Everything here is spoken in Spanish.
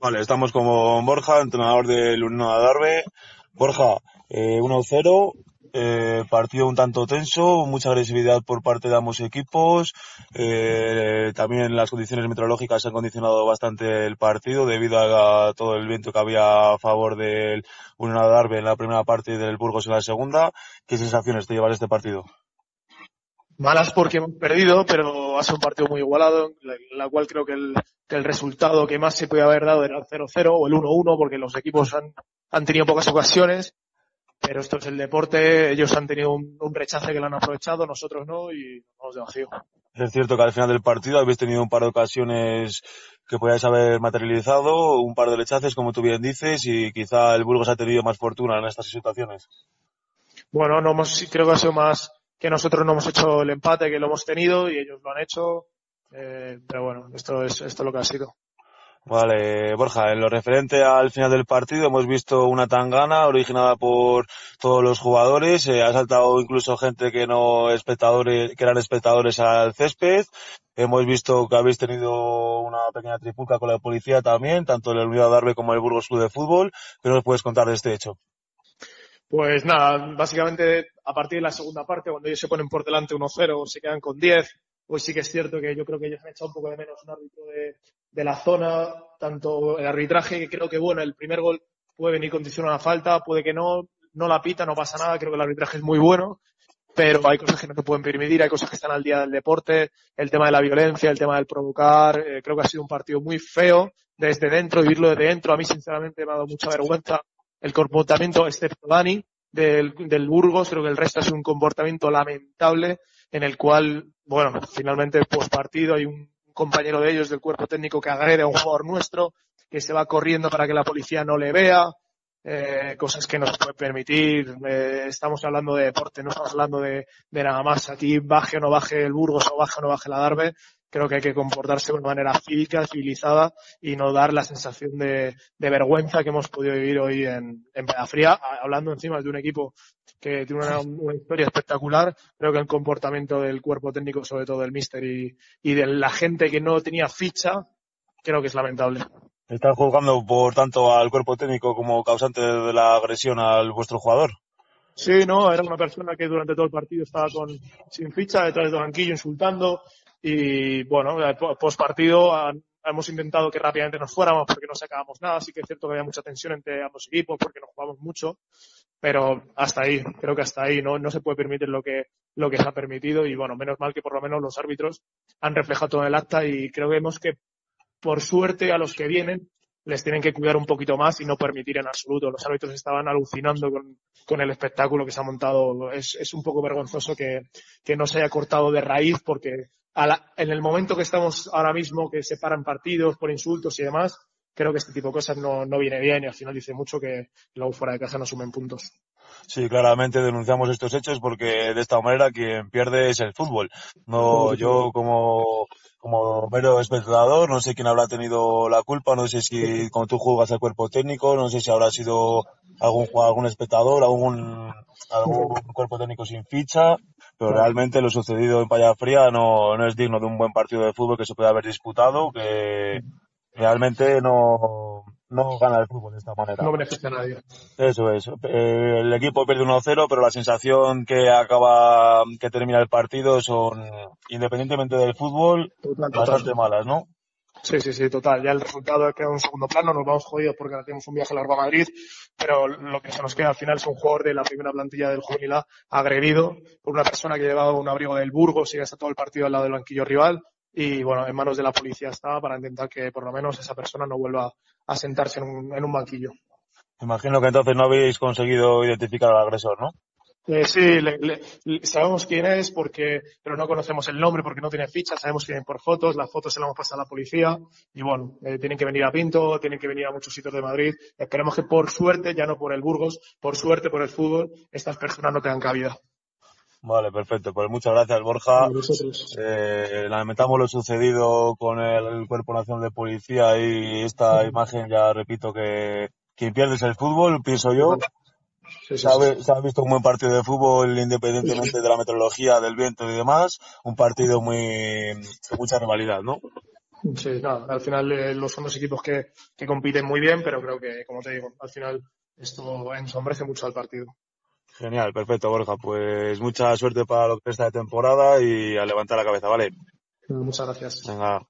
Vale, estamos con Borja, entrenador del Unión Adarve. Borja, eh, 1-0, eh, partido un tanto tenso, mucha agresividad por parte de ambos equipos. Eh, también las condiciones meteorológicas han condicionado bastante el partido debido a, todo el viento que había a favor del Unión Adarve en la primera parte y del Burgos en la segunda. ¿Qué sensaciones te lleva este partido? Malas porque hemos perdido, pero ha sido un partido muy igualado, en la cual creo que el, que el resultado que más se puede haber dado era el 0-0 o el 1-1, porque los equipos han, han tenido pocas ocasiones, pero esto es el deporte, ellos han tenido un, un rechace que lo han aprovechado, nosotros no, y vamos de vacío. Es cierto que al final del partido habéis tenido un par de ocasiones que podíais haber materializado, un par de rechaces, como tú bien dices, y quizá el Burgos ha tenido más fortuna en estas situaciones. Bueno, no hemos, creo que ha sido más que nosotros no hemos hecho el empate que lo hemos tenido y ellos lo han hecho. Eh, pero bueno, esto es, esto es lo que ha sido. Vale, Borja, en lo referente al final del partido hemos visto una tangana originada por todos los jugadores, eh, ha saltado incluso gente que no espectadores, que eran espectadores al césped. Hemos visto que habéis tenido una pequeña tripulca con la policía también, tanto el Unión Darbe como el Burgos Club de Fútbol. ¿Qué nos puedes contar de este hecho? Pues nada, básicamente a partir de la segunda parte, cuando ellos se ponen por delante 1-0, se quedan con 10, pues sí que es cierto que yo creo que ellos han echado un poco de menos un árbitro de, la zona, tanto el arbitraje, que creo que bueno, el primer gol puede venir condicionado a falta, puede que no, no la pita, no pasa nada, creo que el arbitraje es muy bueno, pero hay cosas que no te pueden permitir, hay cosas que están al día del deporte, el tema de la violencia, el tema del provocar, eh, creo que ha sido un partido muy feo desde dentro, vivirlo desde dentro, a mí sinceramente me ha dado mucha vergüenza el comportamiento, excepto Dani, del, del Burgos, creo que el resto es un comportamiento lamentable en el cual, bueno, finalmente post partido hay un compañero de ellos del cuerpo técnico que agrede a un jugador nuestro, que se va corriendo para que la policía no le vea, eh, cosas que no se puede permitir. Eh, estamos hablando de deporte, no estamos hablando de, de, nada más. Aquí baje o no baje el Burgos o baje o no baje la Darbe, creo que hay que comportarse de una manera cívica, civilizada y no dar la sensación de, de vergüenza que hemos podido vivir hoy en, en Pedafría, hablando encima de un equipo que tiene una, una, historia espectacular. Creo que el comportamiento del cuerpo técnico, sobre todo del míster y, y de la gente que no tenía ficha, creo que es lamentable. ¿Están juzgando, por tanto, al cuerpo técnico como causante de la agresión al vuestro jugador? Sí, no, era una persona que durante todo el partido estaba con, sin ficha, detrás del banquillo, insultando, y bueno, post partido hemos intentado que rápidamente nos fuéramos porque no sacábamos nada. Sí que es cierto que había mucha tensión entre ambos equipos porque nos jugamos mucho, pero hasta ahí, creo que hasta ahí no, no se puede permitir lo que, lo que se ha permitido y bueno, menos mal que por lo menos los árbitros han reflejado todo el acta y creo que vemos que por suerte a los que vienen les tienen que cuidar un poquito más y no permitir en absoluto. Los árbitros estaban alucinando con, con el espectáculo que se ha montado. Es, es un poco vergonzoso que, que, no se haya cortado de raíz porque la, en el momento que estamos ahora mismo, que se paran partidos por insultos y demás, creo que este tipo de cosas no, no viene bien y al final dice mucho que luego fuera de casa no sumen puntos. Sí, claramente denunciamos estos hechos porque de esta manera quien pierde es el fútbol. No, yo como como mero espectador, no sé quién habrá tenido la culpa, no sé si cuando tú juegas al cuerpo técnico, no sé si habrá sido algún algún espectador, algún, algún cuerpo técnico sin ficha, pero realmente lo sucedido en Paya Fría no, no es digno de un buen partido de fútbol que se puede haber disputado, que realmente no, no gana el fútbol de esta manera. No beneficia a nadie. Eso es. Eh, el equipo pierde 1-0, pero la sensación que acaba, que termina el partido son, independientemente del fútbol, total, bastante total. malas, ¿no? Sí, sí, sí, total. Ya el resultado queda en un segundo plano, nos vamos jodidos porque ahora tenemos un viaje largo a Madrid, pero lo que se nos queda al final es un jugador de la primera plantilla del juvenil A agredido por una persona que llevaba un abrigo del Burgos y está todo el partido al lado del banquillo rival y bueno, en manos de la policía estaba para intentar que por lo menos esa persona no vuelva a sentarse en un, en un banquillo. Imagino que entonces no habéis conseguido identificar al agresor, ¿no? Eh, sí, le, le, sabemos quién es, porque, pero no conocemos el nombre porque no tiene ficha, sabemos quién es por fotos, las fotos se las hemos pasado a la policía y bueno, eh, tienen que venir a Pinto, tienen que venir a muchos sitios de Madrid. Esperemos que por suerte, ya no por el Burgos, por suerte por el fútbol, estas personas no tengan cabida. Vale, perfecto. Pues muchas gracias, Borja. Eh, lamentamos lo sucedido con el Cuerpo Nacional de Policía y esta imagen, ya repito, que quien pierde es el fútbol, pienso yo. Sí, sí, se, ha, se, ha, visto un buen partido de fútbol independientemente de la meteorología, del viento y demás. Un partido muy, de mucha rivalidad, ¿no? Sí, nada, al final eh, los son dos equipos que, que compiten muy bien, pero creo que, como te digo, al final esto ensombrece mucho al partido. Genial, perfecto, Borja. Pues mucha suerte para lo que resta de temporada y a levantar la cabeza, ¿vale? Muchas gracias. Venga.